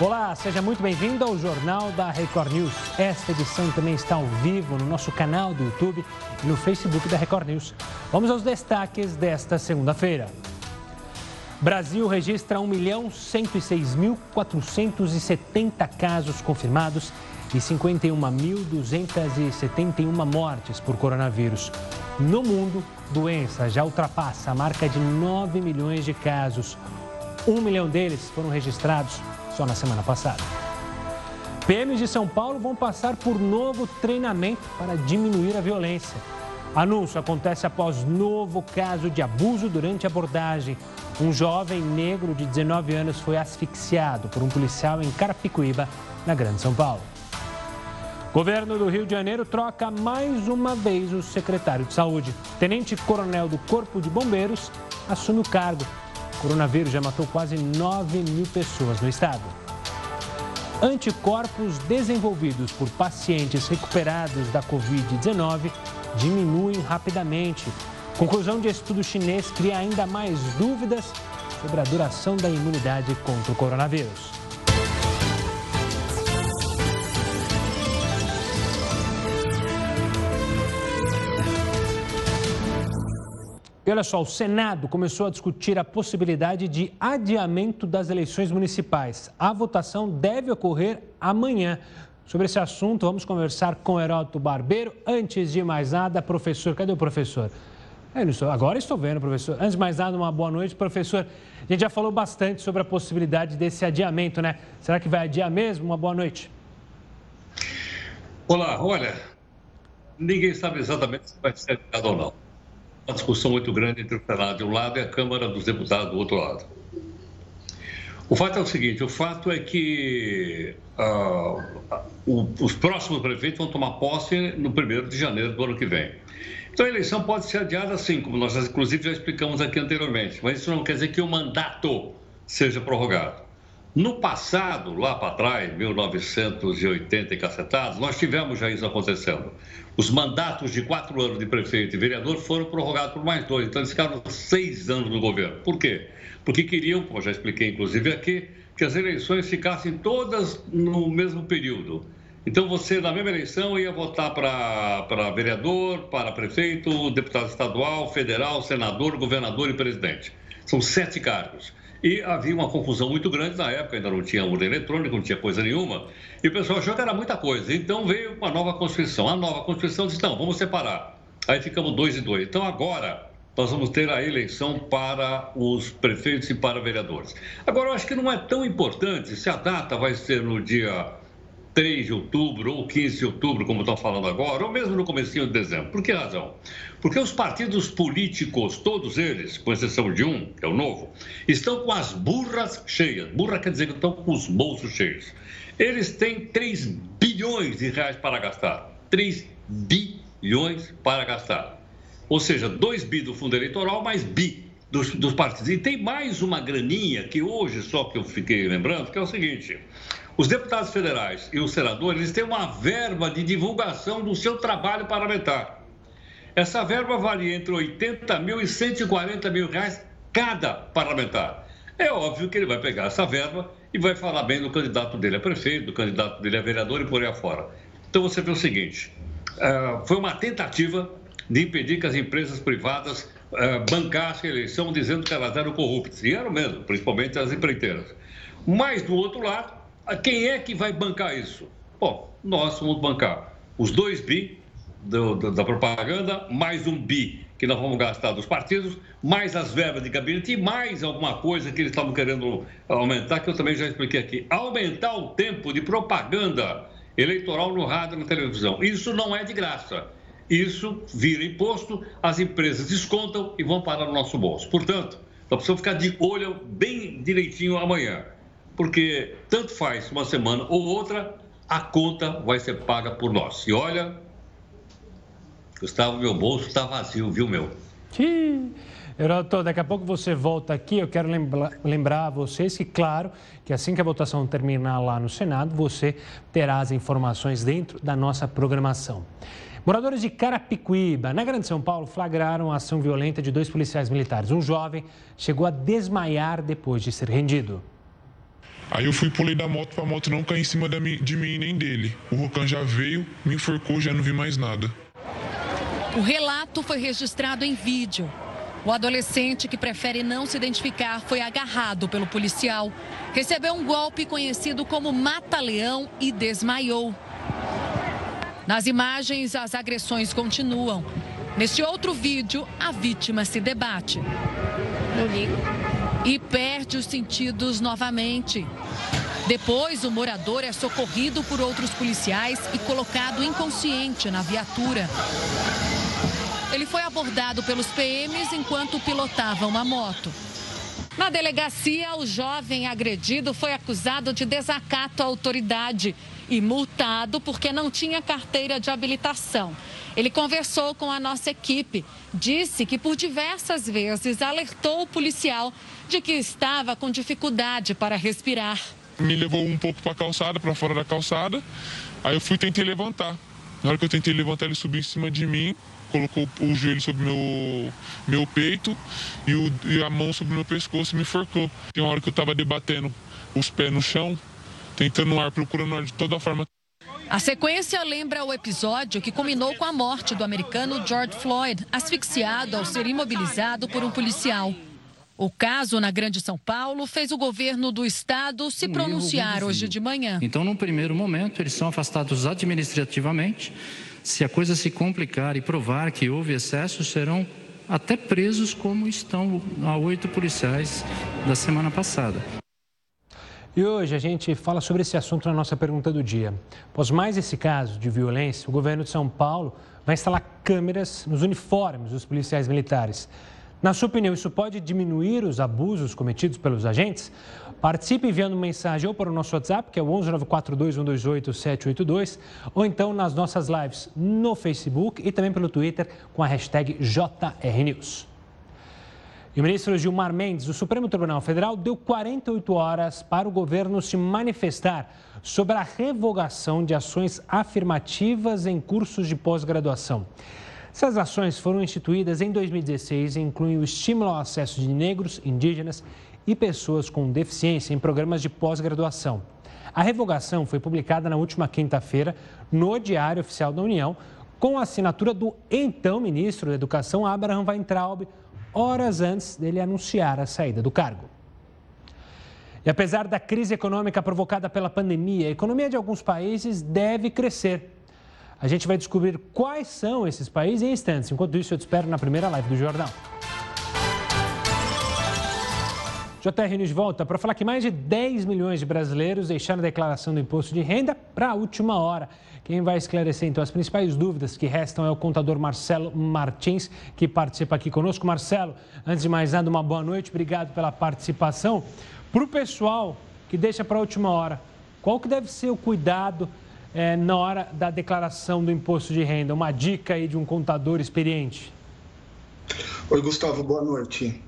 Olá, seja muito bem-vindo ao Jornal da Record News. Esta edição também está ao vivo no nosso canal do YouTube e no Facebook da Record News. Vamos aos destaques desta segunda-feira. Brasil registra 1.106.470 casos confirmados e 51.271 mortes por coronavírus. No mundo, doença já ultrapassa a marca de 9 milhões de casos. Um milhão deles foram registrados só na semana passada. PMs de São Paulo vão passar por novo treinamento para diminuir a violência. Anúncio acontece após novo caso de abuso durante abordagem. Um jovem negro de 19 anos foi asfixiado por um policial em Carapicuíba, na Grande São Paulo. Governo do Rio de Janeiro troca mais uma vez o secretário de Saúde. Tenente-coronel do Corpo de Bombeiros assume o cargo. O coronavírus já matou quase 9 mil pessoas no estado. Anticorpos desenvolvidos por pacientes recuperados da Covid-19 diminuem rapidamente. Conclusão de estudo chinês cria ainda mais dúvidas sobre a duração da imunidade contra o coronavírus. E olha só, o Senado começou a discutir a possibilidade de adiamento das eleições municipais. A votação deve ocorrer amanhã. Sobre esse assunto, vamos conversar com Heródoto Barbeiro. Antes de mais nada, professor, cadê o professor? Agora estou vendo, professor. Antes de mais nada, uma boa noite, professor. A gente já falou bastante sobre a possibilidade desse adiamento, né? Será que vai adiar mesmo? Uma boa noite. Olá, olha, ninguém sabe exatamente se vai ser adiado ou não uma discussão muito grande entre o Senado de um lado e a Câmara dos Deputados do outro lado. O fato é o seguinte: o fato é que uh, o, os próximos prefeitos vão tomar posse no 1 de janeiro do ano que vem. Então a eleição pode ser adiada assim, como nós inclusive já explicamos aqui anteriormente, mas isso não quer dizer que o mandato seja prorrogado. No passado, lá para trás, 1980 e cacetados, nós tivemos já isso acontecendo. Os mandatos de quatro anos de prefeito e vereador foram prorrogados por mais dois. Então, eles ficaram seis anos no governo. Por quê? Porque queriam, como já expliquei inclusive aqui, que as eleições ficassem todas no mesmo período. Então, você, na mesma eleição, ia votar para vereador, para prefeito, deputado estadual, federal, senador, governador e presidente. São sete cargos. E havia uma confusão muito grande na época, ainda não tinha urna eletrônica, não tinha coisa nenhuma. E o pessoal achou que era muita coisa. Então veio uma nova Constituição. A nova Constituição disse: não, vamos separar. Aí ficamos dois e dois. Então agora nós vamos ter a eleição para os prefeitos e para vereadores. Agora, eu acho que não é tão importante se a data vai ser no dia 3 de outubro ou 15 de outubro, como estão falando agora, ou mesmo no começo de dezembro. Por que razão? Porque os partidos políticos, todos eles, com exceção de um, que é o novo, estão com as burras cheias. Burra quer dizer que estão com os bolsos cheios. Eles têm 3 bilhões de reais para gastar. 3 bilhões para gastar. Ou seja, 2 bi do fundo eleitoral mais bi dos, dos partidos. E tem mais uma graninha que hoje só que eu fiquei lembrando, que é o seguinte: os deputados federais e os senadores eles têm uma verba de divulgação do seu trabalho parlamentar. Essa verba vale entre 80 mil e 140 mil reais cada parlamentar. É óbvio que ele vai pegar essa verba e vai falar bem do candidato dele a prefeito, do candidato dele a vereador e por aí afora. Então você vê o seguinte: uh, foi uma tentativa de impedir que as empresas privadas uh, bancassem a eleição dizendo que elas eram corruptas. E eram mesmo, principalmente as empreiteiras. Mas, do outro lado, quem é que vai bancar isso? Bom, nós vamos bancar os dois bi do, do, da propaganda, mais um bi que nós vamos gastar dos partidos, mais as verbas de gabinete e mais alguma coisa que eles estavam querendo aumentar, que eu também já expliquei aqui. Aumentar o tempo de propaganda eleitoral no rádio e na televisão. Isso não é de graça. Isso vira imposto, as empresas descontam e vão parar no nosso bolso. Portanto, nós precisamos ficar de olho bem direitinho amanhã porque tanto faz uma semana ou outra, a conta vai ser paga por nós. E olha, Gustavo, meu bolso está vazio, viu, meu? Heroto, daqui a pouco você volta aqui. Eu quero lembra, lembrar a vocês que, claro, que assim que a votação terminar lá no Senado, você terá as informações dentro da nossa programação. Moradores de Carapicuíba, na Grande São Paulo, flagraram a ação violenta de dois policiais militares. Um jovem chegou a desmaiar depois de ser rendido. Aí eu fui pulei da moto para a moto não cair em cima de mim nem dele. O Rocan já veio, me enforcou, já não vi mais nada. O relato foi registrado em vídeo. O adolescente que prefere não se identificar foi agarrado pelo policial, recebeu um golpe conhecido como mata-leão e desmaiou. Nas imagens, as agressões continuam. Neste outro vídeo, a vítima se debate. Não ligo. E perde os sentidos novamente. Depois, o morador é socorrido por outros policiais e colocado inconsciente na viatura. Ele foi abordado pelos PMs enquanto pilotava uma moto. Na delegacia, o jovem agredido foi acusado de desacato à autoridade e multado porque não tinha carteira de habilitação. Ele conversou com a nossa equipe, disse que por diversas vezes alertou o policial de que estava com dificuldade para respirar. Me levou um pouco para a calçada, para fora da calçada. Aí eu fui tentei levantar. Na hora que eu tentei levantar, ele subiu em cima de mim, colocou o joelho sobre meu meu peito e, o, e a mão sobre o meu pescoço e me forcou. Tem uma hora que eu estava debatendo os pés no chão, tentando ar, procurando ar de toda forma. A sequência lembra o episódio que culminou com a morte do americano George Floyd, asfixiado ao ser imobilizado por um policial. O caso na Grande São Paulo fez o governo do estado se pronunciar hoje de manhã. Então, num primeiro momento, eles são afastados administrativamente. Se a coisa se complicar e provar que houve excesso, serão até presos, como estão a oito policiais da semana passada. E hoje a gente fala sobre esse assunto na nossa pergunta do dia. Após mais esse caso de violência, o governo de São Paulo vai instalar câmeras nos uniformes dos policiais militares. Na sua opinião, isso pode diminuir os abusos cometidos pelos agentes? Participe enviando mensagem ou para o nosso WhatsApp, que é o 11942-128-782, ou então nas nossas lives no Facebook e também pelo Twitter com a hashtag JRNews. E o ministro Gilmar Mendes, do Supremo Tribunal Federal, deu 48 horas para o governo se manifestar sobre a revogação de ações afirmativas em cursos de pós-graduação. Essas ações foram instituídas em 2016 e incluem o estímulo ao acesso de negros, indígenas e pessoas com deficiência em programas de pós-graduação. A revogação foi publicada na última quinta-feira no Diário Oficial da União, com a assinatura do então ministro da Educação, Abraham Weintraub, horas antes dele anunciar a saída do cargo. E apesar da crise econômica provocada pela pandemia, a economia de alguns países deve crescer. A gente vai descobrir quais são esses países em instantes. Enquanto isso, eu te espero na primeira live do Jornal. JR News volta para falar que mais de 10 milhões de brasileiros deixaram a declaração do imposto de renda para a última hora. Quem vai esclarecer então as principais dúvidas que restam é o contador Marcelo Martins, que participa aqui conosco. Marcelo, antes de mais nada, uma boa noite, obrigado pela participação. Para o pessoal que deixa para a última hora, qual que deve ser o cuidado é, na hora da declaração do imposto de renda? Uma dica aí de um contador experiente. Oi, Gustavo, boa noite.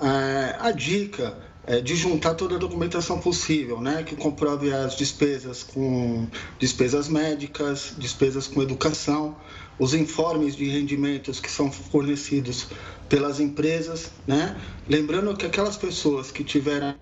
É, a dica é de juntar toda a documentação possível, né, que comprove as despesas com despesas médicas, despesas com educação, os informes de rendimentos que são fornecidos pelas empresas, né? Lembrando que aquelas pessoas que tiveram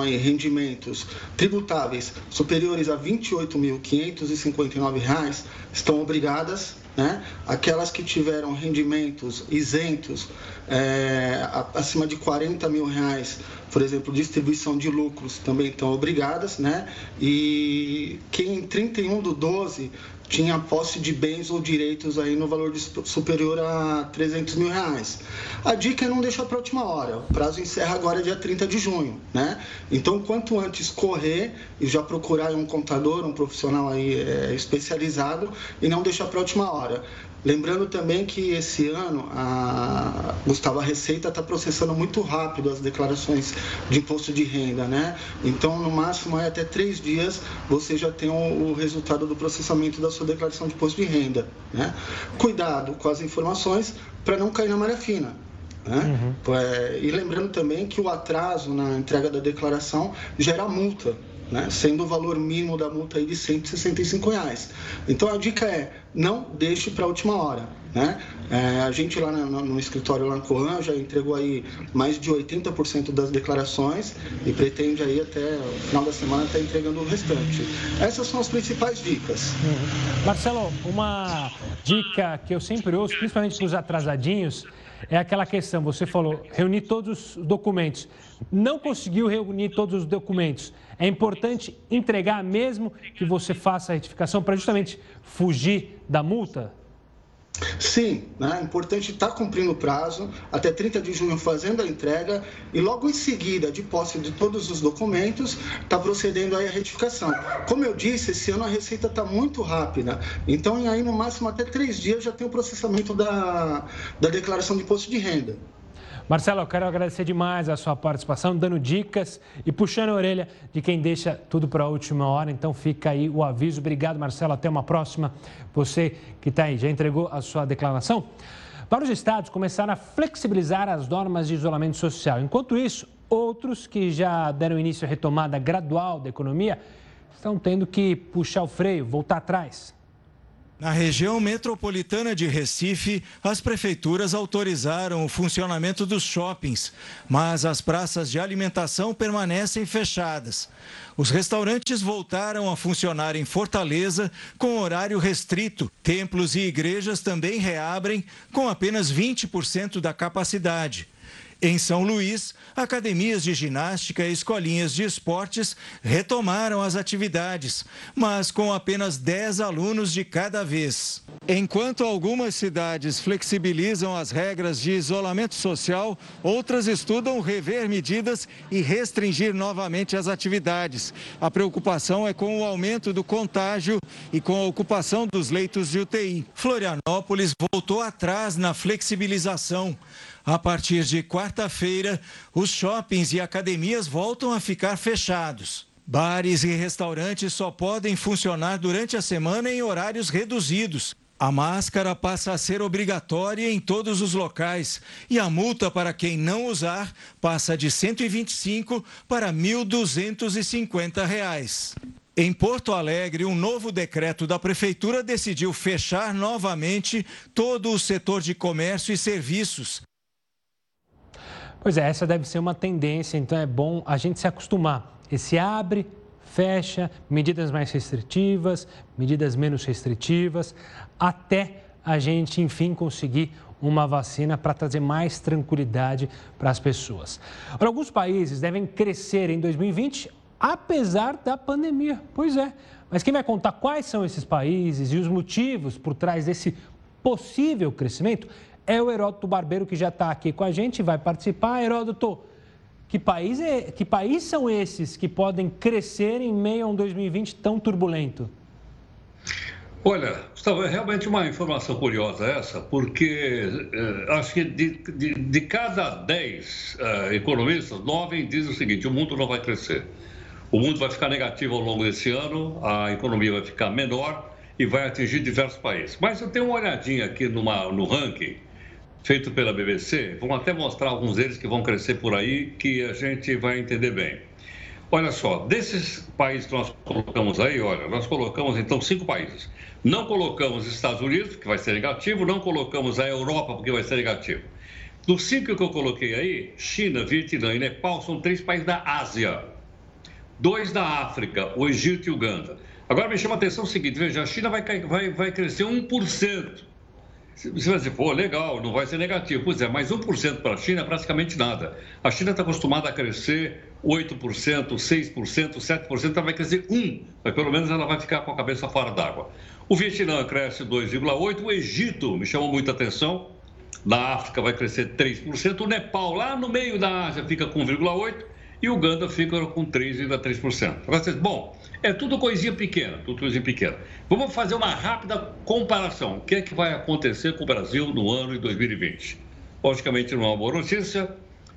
aí rendimentos tributáveis superiores a R$ 28.559 estão obrigadas, né? Aquelas que tiveram rendimentos isentos é, acima de 40 mil reais, por exemplo, distribuição de lucros também estão obrigadas, né? E quem em 31 do 12 tinha posse de bens ou direitos aí no valor de, superior a 300 mil reais. A dica é não deixar para a última hora. O prazo encerra agora dia 30 de junho, né? Então, quanto antes correr e já procurar um contador, um profissional aí é, especializado e não deixar para a última hora. Lembrando também que esse ano a Gustavo a Receita está processando muito rápido as declarações de imposto de renda, né? Então, no máximo, é até três dias você já tem o, o resultado do processamento da sua declaração de imposto de renda, né? Cuidado com as informações para não cair na malha fina. Né? Uhum. É, e lembrando também que o atraso na entrega da declaração gera multa né? sendo o valor mínimo da multa aí de 165 reais. Então a dica é, não deixe para a última hora. Né? É, a gente lá no, no, escritório lá Coan já entregou aí mais de 80% das declarações e pretende aí até o final da semana estar tá entregando o restante. Essas são as principais dicas. Marcelo, uma dica que eu sempre ouço, principalmente para os atrasadinhos, é aquela questão, você falou, reunir todos os documentos. Não conseguiu reunir todos os documentos. É importante entregar mesmo que você faça a retificação para justamente fugir da multa? Sim, né? é importante estar tá cumprindo o prazo, até 30 de junho fazendo a entrega e logo em seguida, de posse de todos os documentos, está procedendo aí a retificação. Como eu disse, esse ano a receita está muito rápida, então aí no máximo até três dias já tem o processamento da, da declaração de imposto de renda. Marcelo, eu quero agradecer demais a sua participação, dando dicas e puxando a orelha de quem deixa tudo para a última hora. Então fica aí o aviso. Obrigado, Marcelo. Até uma próxima. Você que está aí, já entregou a sua declaração? Vários estados começaram a flexibilizar as normas de isolamento social. Enquanto isso, outros que já deram início à retomada gradual da economia estão tendo que puxar o freio, voltar atrás. Na região metropolitana de Recife, as prefeituras autorizaram o funcionamento dos shoppings, mas as praças de alimentação permanecem fechadas. Os restaurantes voltaram a funcionar em Fortaleza com horário restrito. Templos e igrejas também reabrem com apenas 20% da capacidade. Em São Luís, academias de ginástica e escolinhas de esportes retomaram as atividades, mas com apenas 10 alunos de cada vez. Enquanto algumas cidades flexibilizam as regras de isolamento social, outras estudam rever medidas e restringir novamente as atividades. A preocupação é com o aumento do contágio e com a ocupação dos leitos de UTI. Florianópolis voltou atrás na flexibilização. A partir de quarta-feira, os shoppings e academias voltam a ficar fechados. Bares e restaurantes só podem funcionar durante a semana em horários reduzidos. A máscara passa a ser obrigatória em todos os locais e a multa para quem não usar passa de R$ 125 para 1.250 reais. Em Porto Alegre, um novo decreto da Prefeitura decidiu fechar novamente todo o setor de comércio e serviços. Pois é, essa deve ser uma tendência, então é bom a gente se acostumar. Esse abre, fecha, medidas mais restritivas, medidas menos restritivas, até a gente, enfim, conseguir uma vacina para trazer mais tranquilidade para as pessoas. Para alguns países devem crescer em 2020, apesar da pandemia. Pois é. Mas quem vai contar quais são esses países e os motivos por trás desse possível crescimento é o Heródoto Barbeiro, que já está aqui com a gente vai participar. Heródoto, que país, é, que país são esses que podem crescer em meio a um 2020 tão turbulento? Olha, Gustavo, é realmente uma informação curiosa essa, porque eh, acho que de, de, de cada 10 eh, economistas, 9 dizem o seguinte: o mundo não vai crescer. O mundo vai ficar negativo ao longo desse ano, a economia vai ficar menor e vai atingir diversos países. Mas eu tenho uma olhadinha aqui numa, no ranking feito pela BBC, vão até mostrar alguns deles que vão crescer por aí, que a gente vai entender bem. Olha só, desses países que nós colocamos aí, olha, nós colocamos então cinco países. Não colocamos Estados Unidos, que vai ser negativo, não colocamos a Europa, porque vai ser negativo. Dos cinco que eu coloquei aí, China, Vietnã e Nepal são três países da Ásia. Dois da África, o Egito e Uganda. Agora me chama a atenção o seguinte, veja, a China vai, vai, vai crescer 1%. Você vai dizer, pô, legal, não vai ser negativo. Pois é, mas 1% para a China é praticamente nada. A China está acostumada a crescer 8%, 6%, 7%, ela vai crescer 1%, mas pelo menos ela vai ficar com a cabeça fora d'água. O Vietnã cresce 2,8%, o Egito me chamou muita atenção, na África vai crescer 3%, o Nepal lá no meio da Ásia fica com 1,8% e Uganda fica com 3,3%. Bom, é tudo coisinha pequena, tudo coisinha pequena. Vamos fazer uma rápida comparação. O que é que vai acontecer com o Brasil no ano de 2020? Logicamente, não é uma boa notícia.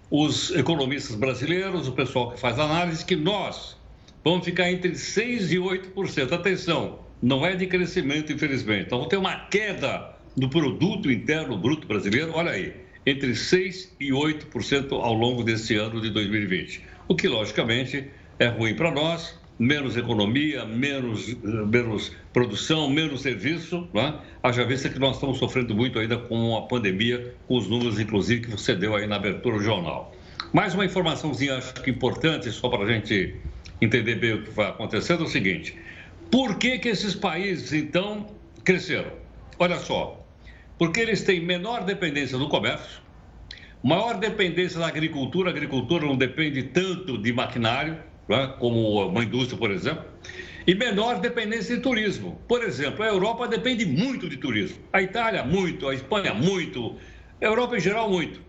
Os economistas brasileiros, o pessoal que faz análise, que nós vamos ficar entre 6% e 8%. Atenção, não é de crescimento, infelizmente. Então, vamos ter uma queda do produto interno bruto brasileiro, olha aí, entre 6% e 8% ao longo desse ano de 2020. O que, logicamente, é ruim para nós, menos economia, menos, menos produção, menos serviço, né? haja vista que nós estamos sofrendo muito ainda com a pandemia, com os números, inclusive, que você deu aí na abertura do jornal. Mais uma informaçãozinha, acho que importante, só para a gente entender bem o que vai acontecendo, é o seguinte. Por que, que esses países, então, cresceram? Olha só, porque eles têm menor dependência do comércio, maior dependência da agricultura, a agricultura não depende tanto de maquinário, né, como uma indústria, por exemplo, e menor dependência de turismo. Por exemplo, a Europa depende muito de turismo, a Itália muito, a Espanha muito, a Europa em geral muito.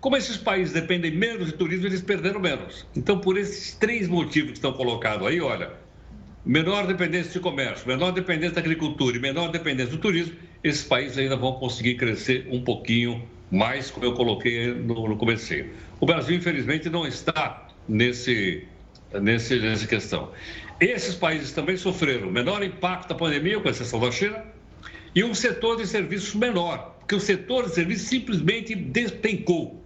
Como esses países dependem menos de turismo, eles perderam menos. Então, por esses três motivos que estão colocados aí, olha, menor dependência de comércio, menor dependência da agricultura e menor dependência do turismo, esses países ainda vão conseguir crescer um pouquinho mais, como eu coloquei no, no começo. O Brasil, infelizmente, não está nesse, nesse, nessa questão. Esses países também sofreram menor impacto da pandemia, com exceção da China, e um setor de serviços menor, porque o setor de serviços simplesmente despencou.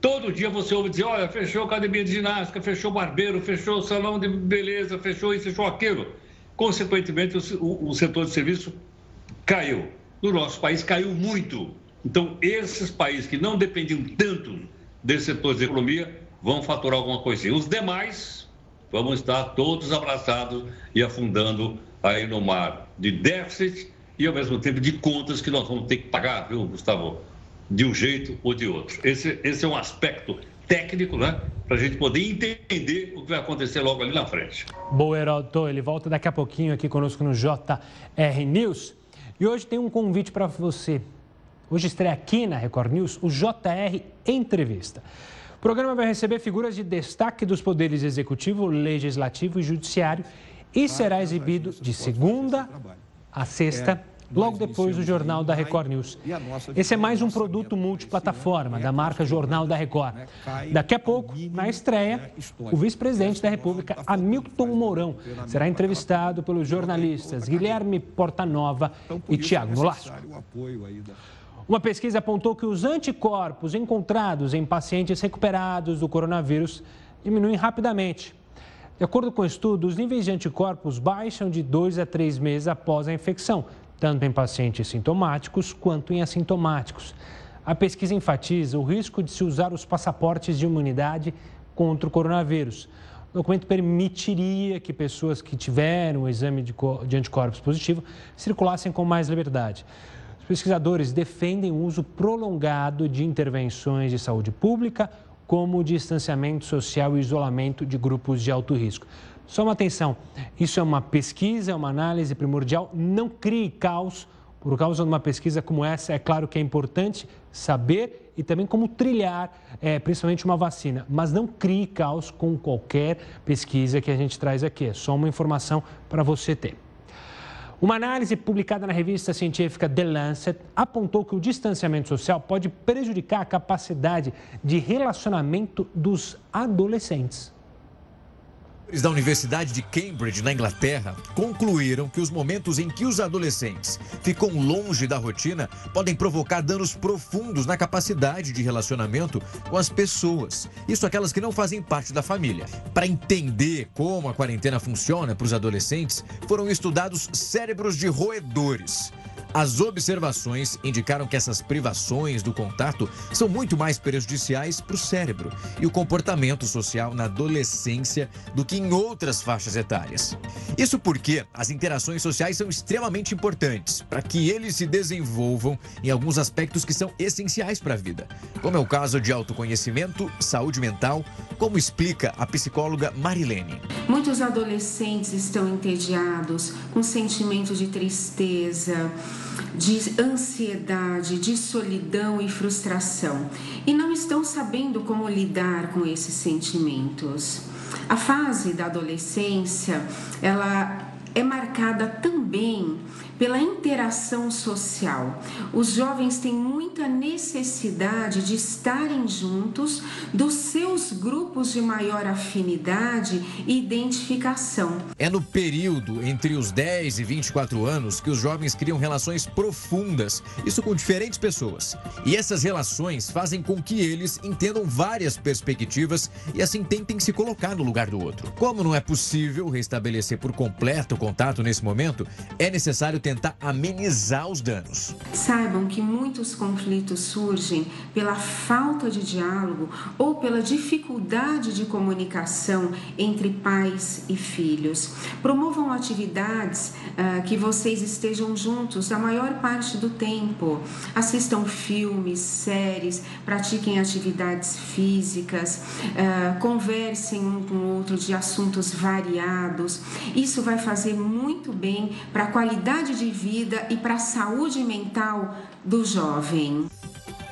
Todo dia você ouve dizer, olha, fechou a academia de ginástica, fechou o barbeiro, fechou o salão de beleza, fechou isso, fechou aquilo. Consequentemente, o, o setor de serviço caiu. No nosso país caiu muito. Então, esses países que não dependiam tanto desse setor de economia vão faturar alguma coisinha. Os demais vamos estar todos abraçados e afundando aí no mar de déficit e, ao mesmo tempo, de contas que nós vamos ter que pagar, viu, Gustavo? De um jeito ou de outro. Esse, esse é um aspecto técnico, né? Para a gente poder entender o que vai acontecer logo ali na frente. Boa, Heroto. Ele volta daqui a pouquinho aqui conosco no JR News. E hoje tem um convite para você. Hoje estreia aqui na Record News o JR Entrevista. O programa vai receber figuras de destaque dos poderes executivo, legislativo e judiciário e será exibido de segunda a sexta logo depois do Jornal da Record News. Esse é mais um produto multiplataforma da marca Jornal da Record. Daqui a pouco, na estreia, o vice-presidente da República, Hamilton Mourão, será entrevistado pelos jornalistas Guilherme Portanova e Tiago Nolasco. Uma pesquisa apontou que os anticorpos encontrados em pacientes recuperados do coronavírus diminuem rapidamente. De acordo com o estudo, os níveis de anticorpos baixam de dois a três meses após a infecção, tanto em pacientes sintomáticos quanto em assintomáticos. A pesquisa enfatiza o risco de se usar os passaportes de imunidade contra o coronavírus. O documento permitiria que pessoas que tiveram o exame de anticorpos positivo circulassem com mais liberdade. Os pesquisadores defendem o uso prolongado de intervenções de saúde pública, como o distanciamento social e isolamento de grupos de alto risco. Só uma atenção, isso é uma pesquisa, é uma análise primordial, não crie caos por causa de uma pesquisa como essa. É claro que é importante saber e também como trilhar, é, principalmente uma vacina, mas não crie caos com qualquer pesquisa que a gente traz aqui. É só uma informação para você ter. Uma análise publicada na revista científica The Lancet apontou que o distanciamento social pode prejudicar a capacidade de relacionamento dos adolescentes da Universidade de Cambridge, na Inglaterra, concluíram que os momentos em que os adolescentes ficam longe da rotina podem provocar danos profundos na capacidade de relacionamento com as pessoas, isso aquelas que não fazem parte da família. Para entender como a quarentena funciona para os adolescentes, foram estudados cérebros de roedores. As observações indicaram que essas privações do contato são muito mais prejudiciais para o cérebro e o comportamento social na adolescência do que em outras faixas etárias. Isso porque as interações sociais são extremamente importantes para que eles se desenvolvam em alguns aspectos que são essenciais para a vida, como é o caso de autoconhecimento, saúde mental, como explica a psicóloga Marilene. Muitos adolescentes estão entediados, com sentimento de tristeza, de ansiedade, de solidão e frustração e não estão sabendo como lidar com esses sentimentos. A fase da adolescência, ela é marcada também pela interação social. Os jovens têm muita necessidade de estarem juntos dos seus grupos de maior afinidade e identificação. É no período entre os 10 e 24 anos que os jovens criam relações profundas, isso com diferentes pessoas. E essas relações fazem com que eles entendam várias perspectivas e assim tentem se colocar no lugar do outro. Como não é possível restabelecer por completo o contato nesse momento, é necessário tentar amenizar os danos. Saibam que muitos conflitos surgem pela falta de diálogo ou pela dificuldade de comunicação entre pais e filhos. Promovam atividades uh, que vocês estejam juntos a maior parte do tempo. Assistam filmes, séries, pratiquem atividades físicas, uh, conversem um com o outro de assuntos variados. Isso vai fazer muito bem para a qualidade de vida e para a saúde mental do jovem.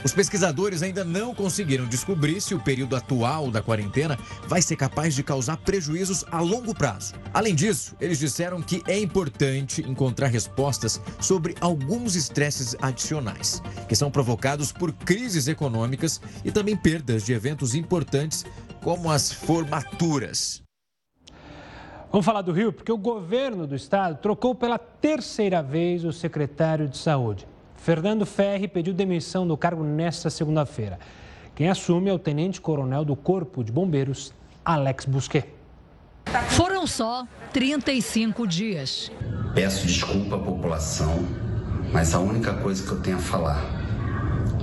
Os pesquisadores ainda não conseguiram descobrir se o período atual da quarentena vai ser capaz de causar prejuízos a longo prazo. Além disso, eles disseram que é importante encontrar respostas sobre alguns estresses adicionais, que são provocados por crises econômicas e também perdas de eventos importantes, como as formaturas. Vamos falar do Rio, porque o governo do estado trocou pela terceira vez o secretário de saúde. Fernando Ferri pediu demissão do cargo nesta segunda-feira. Quem assume é o tenente-coronel do Corpo de Bombeiros, Alex Busquet. Foram só 35 dias. Peço desculpa à população, mas a única coisa que eu tenho a falar,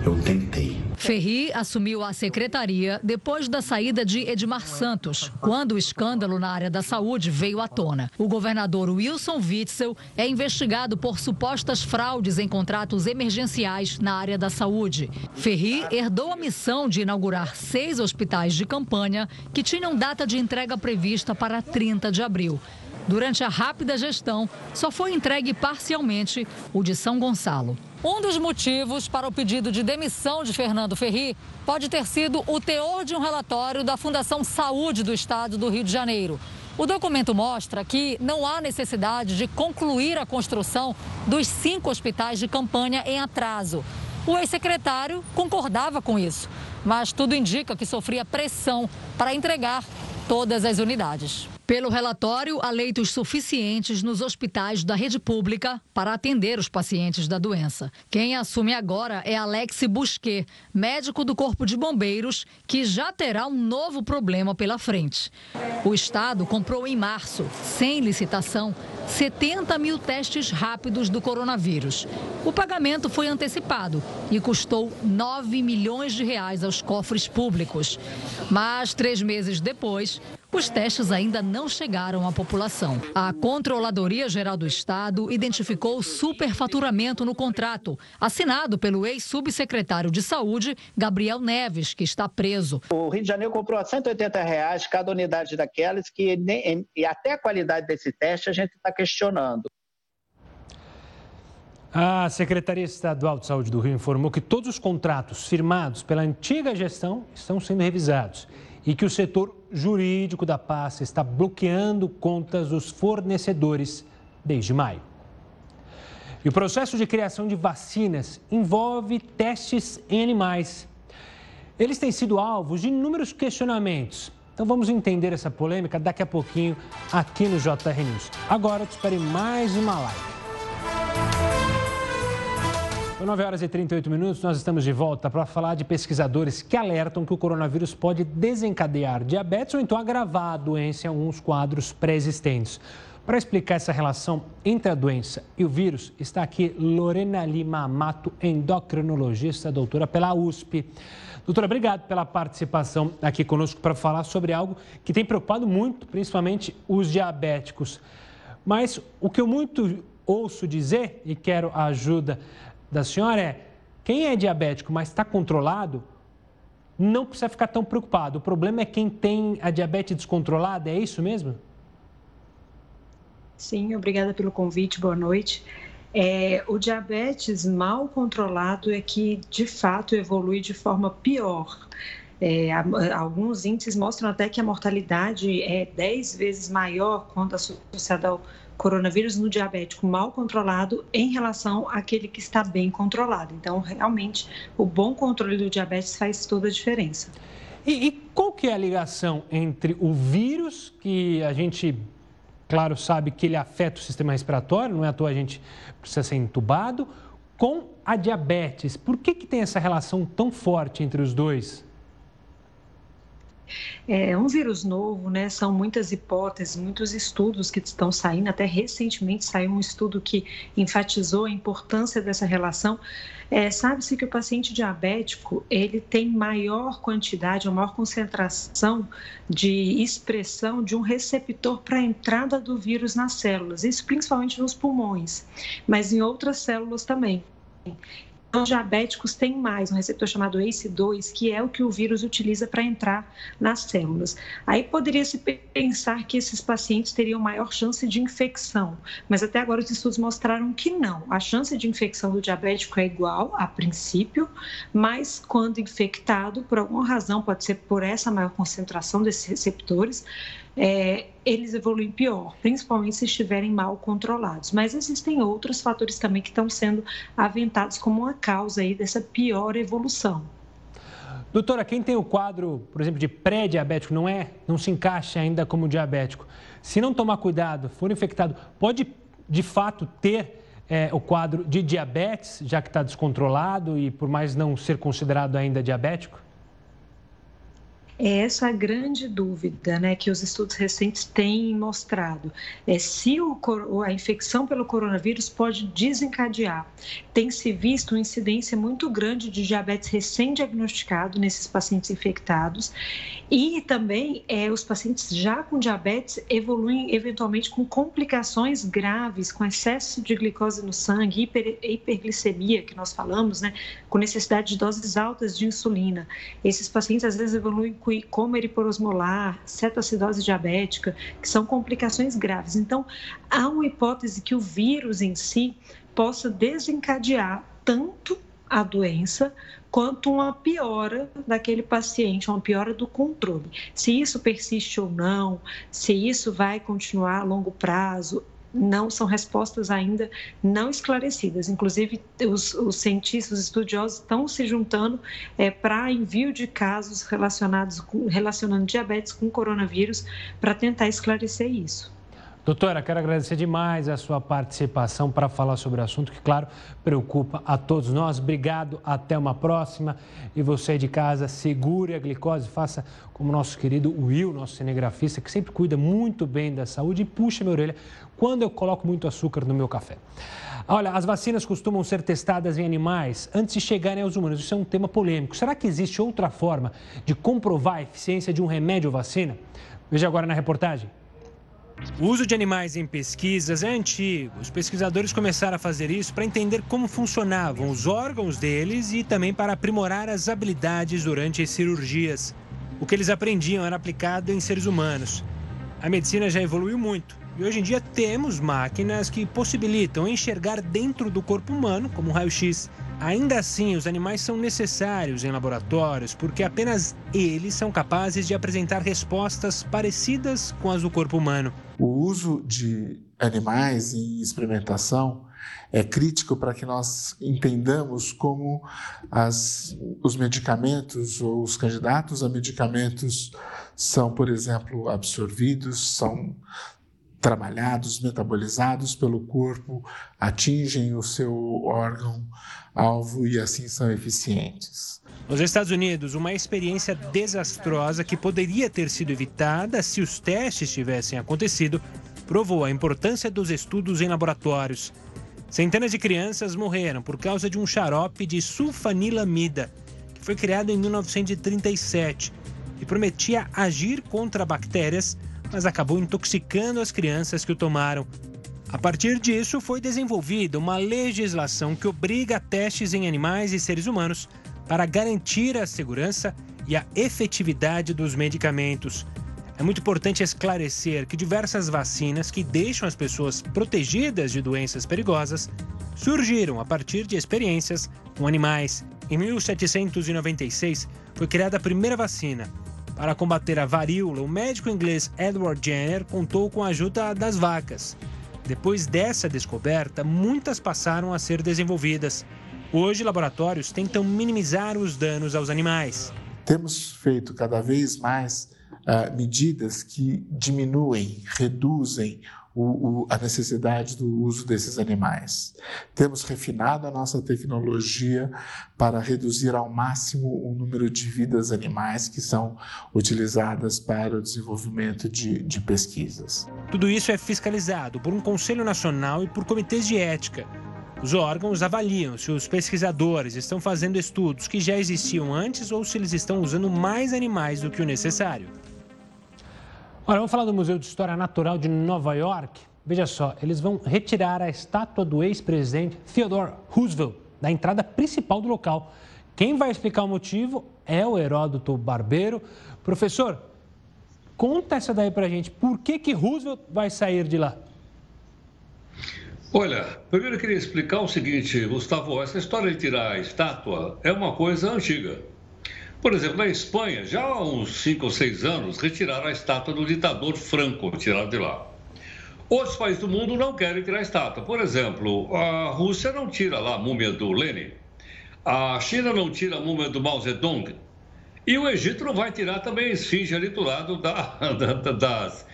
eu tentei. Ferri assumiu a secretaria depois da saída de Edmar Santos, quando o escândalo na área da saúde veio à tona. O governador Wilson Witzel é investigado por supostas fraudes em contratos emergenciais na área da saúde. Ferri herdou a missão de inaugurar seis hospitais de campanha que tinham data de entrega prevista para 30 de abril. Durante a rápida gestão, só foi entregue parcialmente o de São Gonçalo. Um dos motivos para o pedido de demissão de Fernando Ferri pode ter sido o teor de um relatório da Fundação Saúde do Estado do Rio de Janeiro. O documento mostra que não há necessidade de concluir a construção dos cinco hospitais de campanha em atraso. O ex-secretário concordava com isso, mas tudo indica que sofria pressão para entregar todas as unidades. Pelo relatório, há leitos suficientes nos hospitais da rede pública para atender os pacientes da doença. Quem assume agora é Alex Busquet, médico do Corpo de Bombeiros, que já terá um novo problema pela frente. O Estado comprou em março, sem licitação, 70 mil testes rápidos do coronavírus. O pagamento foi antecipado e custou 9 milhões de reais aos cofres públicos. Mas, três meses depois, os testes ainda não chegaram à população. A Controladoria Geral do Estado identificou superfaturamento no contrato, assinado pelo ex-subsecretário de Saúde, Gabriel Neves, que está preso. O Rio de Janeiro comprou a 180 reais cada unidade daquelas, que nem, e até a qualidade desse teste a gente está questionando. A Secretaria Estadual de Saúde do Rio informou que todos os contratos firmados pela antiga gestão estão sendo revisados e que o setor jurídico da pasta está bloqueando contas dos fornecedores desde maio. E o processo de criação de vacinas envolve testes em animais. Eles têm sido alvos de inúmeros questionamentos. Então vamos entender essa polêmica daqui a pouquinho aqui no JR News. Agora eu te espere mais uma live. São 9 horas e 38 minutos, nós estamos de volta para falar de pesquisadores que alertam que o coronavírus pode desencadear diabetes ou então agravar a doença em alguns quadros pré-existentes. Para explicar essa relação entre a doença e o vírus, está aqui Lorena Lima Amato, endocrinologista, doutora pela USP. Doutora, obrigado pela participação aqui conosco para falar sobre algo que tem preocupado muito, principalmente os diabéticos. Mas o que eu muito ouço dizer, e quero a ajuda da senhora é: quem é diabético, mas está controlado, não precisa ficar tão preocupado. O problema é quem tem a diabetes descontrolada, é isso mesmo? Sim, obrigada pelo convite, boa noite. É, o diabetes mal controlado é que, de fato, evolui de forma pior. É, alguns índices mostram até que a mortalidade é 10 vezes maior quando associada ao coronavírus no diabético mal controlado em relação àquele que está bem controlado. Então, realmente, o bom controle do diabetes faz toda a diferença. E, e qual que é a ligação entre o vírus, que a gente, claro, sabe que ele afeta o sistema respiratório, não é à toa a gente precisa ser entubado, com a diabetes? Por que, que tem essa relação tão forte entre os dois? É um vírus novo, né? São muitas hipóteses, muitos estudos que estão saindo. Até recentemente saiu um estudo que enfatizou a importância dessa relação. É, Sabe-se que o paciente diabético ele tem maior quantidade, maior concentração de expressão de um receptor para a entrada do vírus nas células, isso principalmente nos pulmões, mas em outras células também. Os diabéticos têm mais um receptor chamado ACE2, que é o que o vírus utiliza para entrar nas células. Aí poderia se pensar que esses pacientes teriam maior chance de infecção, mas até agora os estudos mostraram que não. A chance de infecção do diabético é igual a princípio, mas quando infectado, por alguma razão, pode ser por essa maior concentração desses receptores, é, eles evoluem pior, principalmente se estiverem mal controlados. Mas existem outros fatores também que estão sendo aventados como uma causa aí dessa pior evolução. Doutora, quem tem o quadro, por exemplo, de pré-diabético, não é, não se encaixa ainda como diabético. Se não tomar cuidado, for infectado, pode de fato ter é, o quadro de diabetes, já que está descontrolado e por mais não ser considerado ainda diabético? É essa a grande dúvida né, que os estudos recentes têm mostrado. É se o, a infecção pelo coronavírus pode desencadear. Tem se visto uma incidência muito grande de diabetes recém-diagnosticado nesses pacientes infectados e também é, os pacientes já com diabetes evoluem eventualmente com complicações graves, com excesso de glicose no sangue, hiper, hiperglicemia, que nós falamos, né, com necessidade de doses altas de insulina. Esses pacientes às vezes evoluem como eriporosmolar, cetoacidose diabética, que são complicações graves. Então, há uma hipótese que o vírus em si possa desencadear tanto a doença quanto uma piora daquele paciente, uma piora do controle. Se isso persiste ou não, se isso vai continuar a longo prazo, não são respostas ainda não esclarecidas. Inclusive, os, os cientistas, os estudiosos estão se juntando é, para envio de casos relacionados com, relacionando diabetes com coronavírus para tentar esclarecer isso. Doutora, quero agradecer demais a sua participação para falar sobre o assunto que, claro, preocupa a todos nós. Obrigado, até uma próxima. E você de casa, segure a glicose, faça como nosso querido Will, nosso cinegrafista, que sempre cuida muito bem da saúde e puxa minha orelha quando eu coloco muito açúcar no meu café. Olha, as vacinas costumam ser testadas em animais antes de chegarem aos humanos. Isso é um tema polêmico. Será que existe outra forma de comprovar a eficiência de um remédio ou vacina? Veja agora na reportagem. O uso de animais em pesquisas é antigo. Os pesquisadores começaram a fazer isso para entender como funcionavam os órgãos deles e também para aprimorar as habilidades durante as cirurgias. O que eles aprendiam era aplicado em seres humanos. A medicina já evoluiu muito e hoje em dia temos máquinas que possibilitam enxergar dentro do corpo humano, como o raio-x. Ainda assim, os animais são necessários em laboratórios porque apenas eles são capazes de apresentar respostas parecidas com as do corpo humano. O uso de animais em experimentação é crítico para que nós entendamos como as, os medicamentos ou os candidatos a medicamentos são, por exemplo, absorvidos, são trabalhados, metabolizados pelo corpo, atingem o seu órgão-alvo e assim são eficientes. Nos Estados Unidos, uma experiência desastrosa que poderia ter sido evitada se os testes tivessem acontecido provou a importância dos estudos em laboratórios. Centenas de crianças morreram por causa de um xarope de sulfanilamida, que foi criado em 1937 e prometia agir contra bactérias mas acabou intoxicando as crianças que o tomaram. A partir disso, foi desenvolvida uma legislação que obriga testes em animais e seres humanos para garantir a segurança e a efetividade dos medicamentos. É muito importante esclarecer que diversas vacinas que deixam as pessoas protegidas de doenças perigosas surgiram a partir de experiências com animais. Em 1796, foi criada a primeira vacina. Para combater a varíola, o médico inglês Edward Jenner contou com a ajuda das vacas. Depois dessa descoberta, muitas passaram a ser desenvolvidas. Hoje, laboratórios tentam minimizar os danos aos animais. Temos feito cada vez mais uh, medidas que diminuem, reduzem o, o, a necessidade do uso desses animais. Temos refinado a nossa tecnologia para reduzir ao máximo o número de vidas animais que são utilizadas para o desenvolvimento de, de pesquisas. Tudo isso é fiscalizado por um Conselho Nacional e por comitês de ética. Os órgãos avaliam se os pesquisadores estão fazendo estudos que já existiam antes ou se eles estão usando mais animais do que o necessário. Olha, vamos falar do Museu de História Natural de Nova York. Veja só, eles vão retirar a estátua do ex-presidente Theodore Roosevelt da entrada principal do local. Quem vai explicar o motivo é o Heródoto Barbeiro. Professor, conta essa daí pra gente. Por que, que Roosevelt vai sair de lá? Olha, primeiro eu queria explicar o seguinte, Gustavo, essa história de tirar a estátua é uma coisa antiga. Por exemplo, na Espanha, já há uns 5 ou 6 anos, retiraram a estátua do ditador Franco, tiraram de lá. Outros países do mundo não querem tirar a estátua. Por exemplo, a Rússia não tira lá a múmia do Lenin, a China não tira a múmia do Mao Zedong, e o Egito não vai tirar também a esfinge ali do lado da, da, das,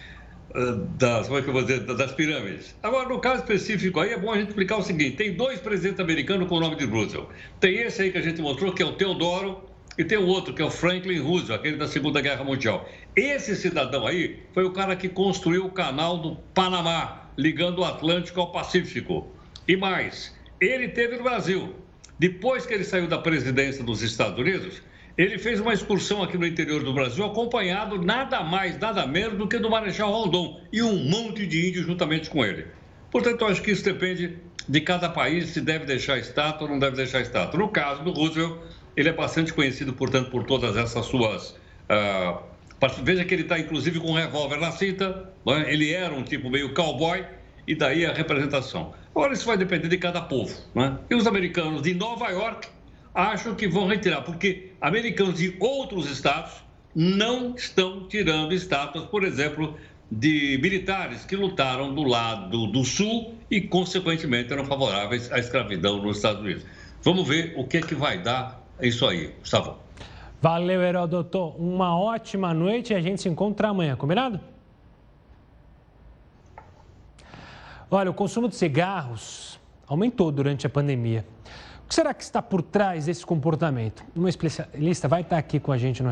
das, como é que eu vou dizer, das pirâmides. Agora, no caso específico aí, é bom a gente explicar o seguinte: tem dois presidentes americanos com o nome de Roosevelt. Tem esse aí que a gente mostrou, que é o Teodoro, e tem o outro, que é o Franklin Roosevelt, aquele da Segunda Guerra Mundial. Esse cidadão aí foi o cara que construiu o canal do Panamá, ligando o Atlântico ao Pacífico. E mais, ele teve no Brasil. Depois que ele saiu da presidência dos Estados Unidos, ele fez uma excursão aqui no interior do Brasil, acompanhado nada mais, nada menos do que do Marechal Rondon e um monte de índios juntamente com ele. Portanto, eu acho que isso depende de cada país se deve deixar estátua ou não deve deixar estátua. No caso do Roosevelt, ele é bastante conhecido, portanto, por todas essas suas. Uh, veja que ele está, inclusive, com um revólver na cinta. É? Ele era um tipo meio cowboy, e daí a representação. Agora, isso vai depender de cada povo. É? E os americanos de Nova York acham que vão retirar, porque americanos de outros estados não estão tirando estátuas, por exemplo, de militares que lutaram do lado do sul e, consequentemente, eram favoráveis à escravidão nos Estados Unidos. Vamos ver o que é que vai dar é isso aí, Gustavo. Valeu, Heródoto. Uma ótima noite e a gente se encontra amanhã, combinado? Olha, o consumo de cigarros aumentou durante a pandemia. O que será que está por trás desse comportamento? Uma especialista vai estar aqui com a gente no,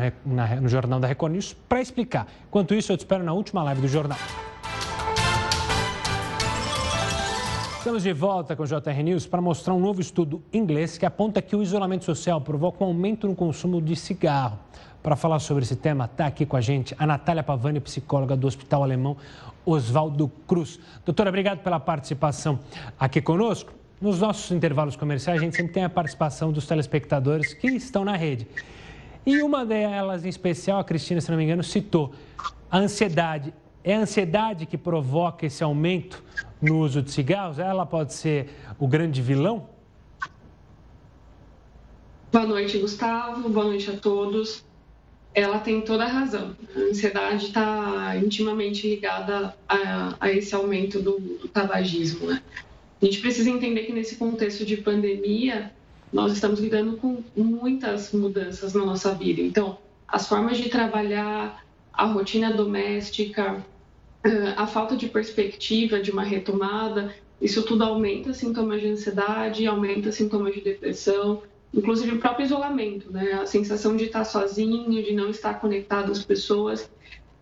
no Jornal da Record News para explicar. Enquanto isso, eu te espero na última live do jornal. Estamos de volta com o JR News para mostrar um novo estudo inglês que aponta que o isolamento social provoca um aumento no consumo de cigarro. Para falar sobre esse tema, está aqui com a gente a Natália Pavani, psicóloga do Hospital Alemão Oswaldo Cruz. Doutora, obrigado pela participação aqui conosco. Nos nossos intervalos comerciais, a gente sempre tem a participação dos telespectadores que estão na rede. E uma delas, em especial, a Cristina, se não me engano, citou a ansiedade. É a ansiedade que provoca esse aumento no uso de cigarros? Ela pode ser o grande vilão? Boa noite, Gustavo. Boa noite a todos. Ela tem toda a razão. A ansiedade está intimamente ligada a, a, esse aumento do, do tabagismo. Né? A gente precisa entender que nesse contexto de pandemia, nós estamos lidando com muitas mudanças na nossa vida. Então, as formas de trabalhar, a rotina doméstica, a falta de perspectiva de uma retomada, isso tudo aumenta sintomas de ansiedade, aumenta sintomas de depressão, inclusive o próprio isolamento, né? A sensação de estar sozinho, de não estar conectado às pessoas.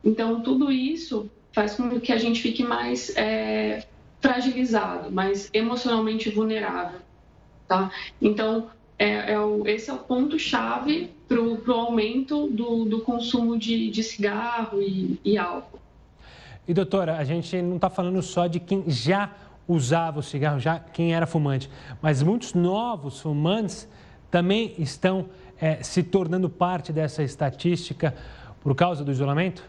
Então, tudo isso faz com que a gente fique mais é, fragilizado, mais emocionalmente vulnerável, tá? Então, é, é o, esse é o ponto-chave para o aumento do, do consumo de, de cigarro e, e álcool. E doutora, a gente não está falando só de quem já usava o cigarro, já quem era fumante, mas muitos novos fumantes também estão é, se tornando parte dessa estatística por causa do isolamento?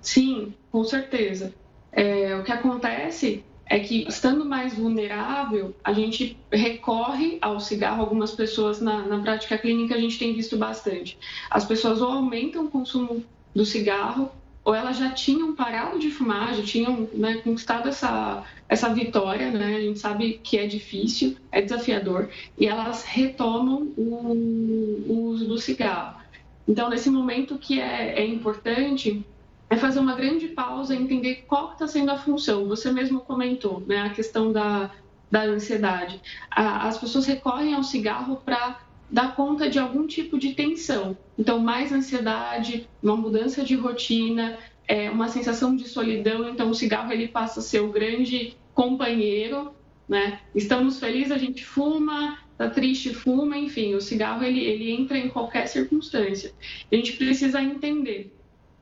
Sim, com certeza. É, o que acontece é que, estando mais vulnerável, a gente recorre ao cigarro. Algumas pessoas, na, na prática clínica, a gente tem visto bastante. As pessoas ou aumentam o consumo do cigarro, ou elas já tinham parado de fumar, já tinham né, conquistado essa, essa vitória, né? A gente sabe que é difícil, é desafiador, e elas retomam o, o uso do cigarro. Então, nesse momento que é, é importante é fazer uma grande pausa e entender qual está sendo a função. Você mesmo comentou, né, a questão da, da ansiedade. as pessoas recorrem ao cigarro para dar conta de algum tipo de tensão. Então, mais ansiedade, uma mudança de rotina, é, uma sensação de solidão. Então, o cigarro ele passa a ser o grande companheiro. Né? Estamos felizes, a gente fuma, está triste, fuma, enfim, o cigarro ele, ele entra em qualquer circunstância. A gente precisa entender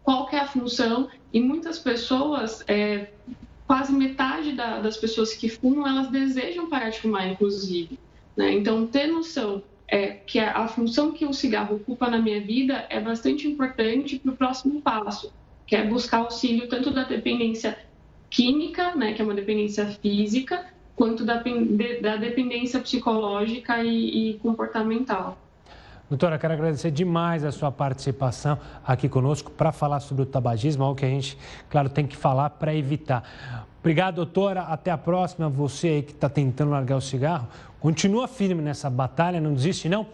qual é a função e muitas pessoas, é, quase metade da, das pessoas que fumam, elas desejam parar de fumar, inclusive. Né? Então, ter noção é, que a, a função que o cigarro ocupa na minha vida é bastante importante para o próximo passo, que é buscar auxílio tanto da dependência química, né, que é uma dependência física, quanto da, da dependência psicológica e, e comportamental. Doutora, quero agradecer demais a sua participação aqui conosco para falar sobre o tabagismo, algo que a gente, claro, tem que falar para evitar. Obrigado, doutora. Até a próxima. Você aí que está tentando largar o cigarro, continua firme nessa batalha, não desiste, não.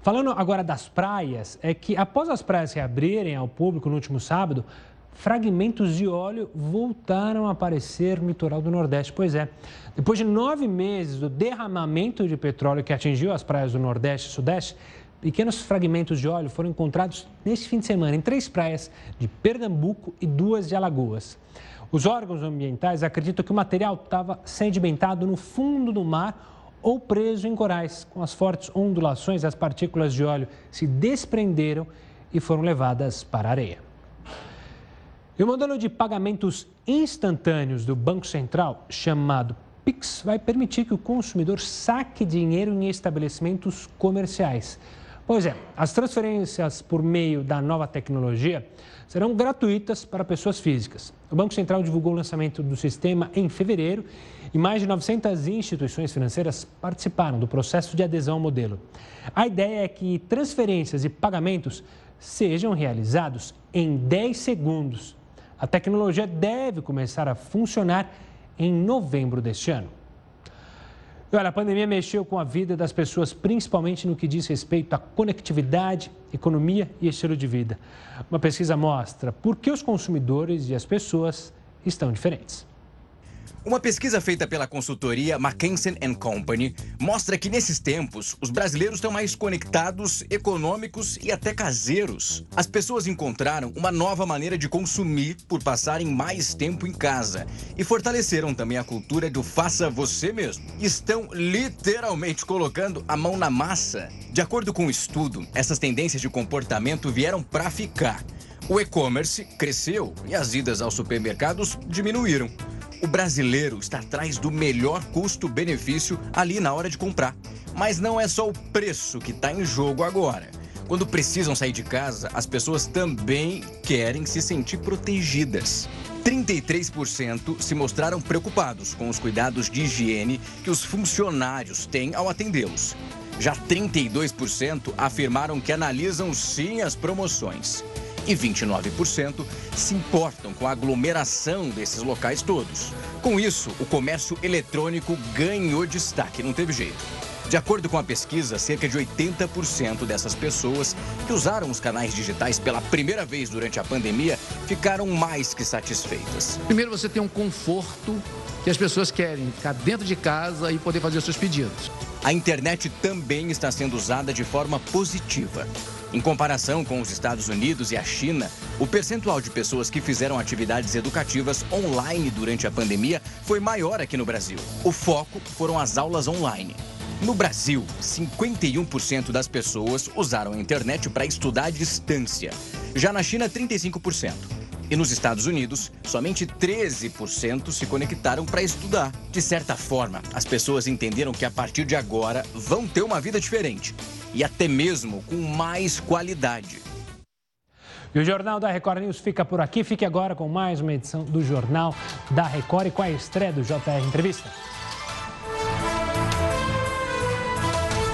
Falando agora das praias, é que após as praias reabrirem ao público no último sábado, fragmentos de óleo voltaram a aparecer no litoral do Nordeste. Pois é, depois de nove meses do derramamento de petróleo que atingiu as praias do Nordeste e Sudeste, Pequenos fragmentos de óleo foram encontrados neste fim de semana em três praias de Pernambuco e duas de Alagoas. Os órgãos ambientais acreditam que o material estava sedimentado no fundo do mar ou preso em corais. Com as fortes ondulações, as partículas de óleo se desprenderam e foram levadas para a areia. E o modelo de pagamentos instantâneos do Banco Central, chamado Pix, vai permitir que o consumidor saque dinheiro em estabelecimentos comerciais. Pois é, as transferências por meio da nova tecnologia serão gratuitas para pessoas físicas. O Banco Central divulgou o lançamento do sistema em fevereiro e mais de 900 instituições financeiras participaram do processo de adesão ao modelo. A ideia é que transferências e pagamentos sejam realizados em 10 segundos. A tecnologia deve começar a funcionar em novembro deste ano. E olha, a pandemia mexeu com a vida das pessoas, principalmente no que diz respeito à conectividade, economia e estilo de vida. Uma pesquisa mostra por que os consumidores e as pessoas estão diferentes. Uma pesquisa feita pela consultoria McKinsey Company mostra que nesses tempos os brasileiros estão mais conectados, econômicos e até caseiros. As pessoas encontraram uma nova maneira de consumir por passarem mais tempo em casa e fortaleceram também a cultura do faça você mesmo. Estão literalmente colocando a mão na massa. De acordo com o um estudo, essas tendências de comportamento vieram para ficar. O e-commerce cresceu e as idas aos supermercados diminuíram. O brasileiro está atrás do melhor custo-benefício ali na hora de comprar. Mas não é só o preço que está em jogo agora. Quando precisam sair de casa, as pessoas também querem se sentir protegidas. 33% se mostraram preocupados com os cuidados de higiene que os funcionários têm ao atendê-los. Já 32% afirmaram que analisam sim as promoções e 29% se importam com a aglomeração desses locais todos. Com isso, o comércio eletrônico ganhou destaque, não teve jeito. De acordo com a pesquisa, cerca de 80% dessas pessoas que usaram os canais digitais pela primeira vez durante a pandemia ficaram mais que satisfeitas. Primeiro, você tem um conforto que as pessoas querem, ficar dentro de casa e poder fazer os seus pedidos. A internet também está sendo usada de forma positiva. Em comparação com os Estados Unidos e a China, o percentual de pessoas que fizeram atividades educativas online durante a pandemia foi maior aqui no Brasil. O foco foram as aulas online. No Brasil, 51% das pessoas usaram a internet para estudar à distância. Já na China, 35%. E nos Estados Unidos, somente 13% se conectaram para estudar. De certa forma, as pessoas entenderam que a partir de agora vão ter uma vida diferente e até mesmo com mais qualidade. E o Jornal da Record News fica por aqui. Fique agora com mais uma edição do Jornal da Record e com a estreia do JR Entrevista.